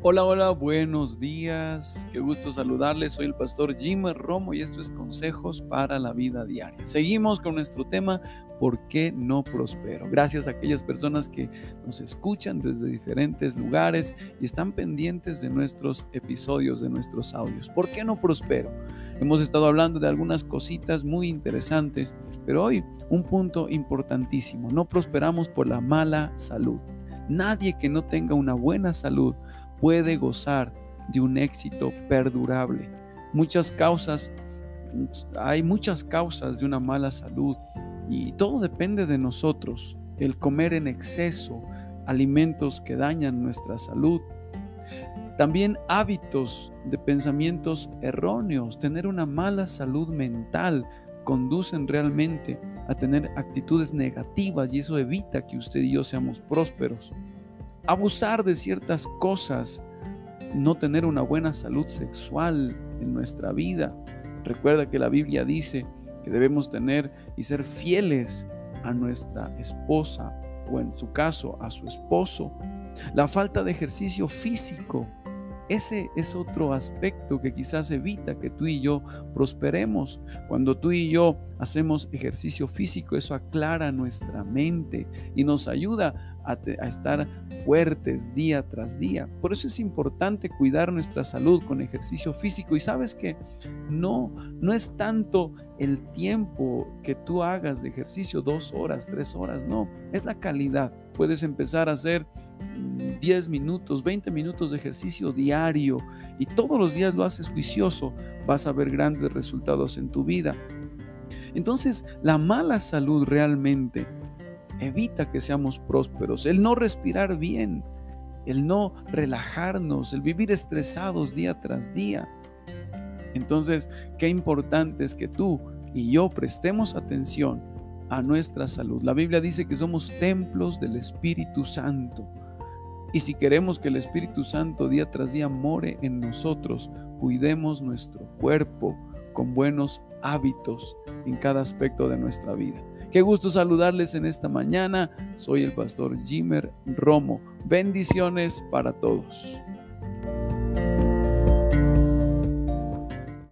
Hola, hola, buenos días. Qué gusto saludarles. Soy el pastor Jimmer Romo y esto es Consejos para la Vida Diaria. Seguimos con nuestro tema, ¿por qué no prospero? Gracias a aquellas personas que nos escuchan desde diferentes lugares y están pendientes de nuestros episodios, de nuestros audios. ¿Por qué no prospero? Hemos estado hablando de algunas cositas muy interesantes, pero hoy un punto importantísimo. No prosperamos por la mala salud. Nadie que no tenga una buena salud puede gozar de un éxito perdurable. Muchas causas, hay muchas causas de una mala salud y todo depende de nosotros. El comer en exceso, alimentos que dañan nuestra salud. También hábitos de pensamientos erróneos, tener una mala salud mental conducen realmente a tener actitudes negativas y eso evita que usted y yo seamos prósperos abusar de ciertas cosas, no tener una buena salud sexual en nuestra vida. Recuerda que la Biblia dice que debemos tener y ser fieles a nuestra esposa o en su caso a su esposo. La falta de ejercicio físico ese es otro aspecto que quizás evita que tú y yo prosperemos. Cuando tú y yo hacemos ejercicio físico, eso aclara nuestra mente y nos ayuda a, estar fuertes día tras día. Por eso es importante cuidar nuestra salud con ejercicio físico. Y sabes que no, no es tanto el tiempo que tú hagas de ejercicio, dos horas, tres horas, no, es la calidad. Puedes empezar a hacer 10 minutos, 20 minutos de ejercicio diario y todos los días lo haces juicioso, vas a ver grandes resultados en tu vida. Entonces, la mala salud realmente evita que seamos prósperos, el no respirar bien, el no relajarnos, el vivir estresados día tras día. Entonces, qué importante es que tú y yo prestemos atención a nuestra salud. La Biblia dice que somos templos del Espíritu Santo. Y si queremos que el Espíritu Santo día tras día more en nosotros, cuidemos nuestro cuerpo con buenos hábitos en cada aspecto de nuestra vida. Qué gusto saludarles en esta mañana. Soy el pastor Jimmer Romo. Bendiciones para todos.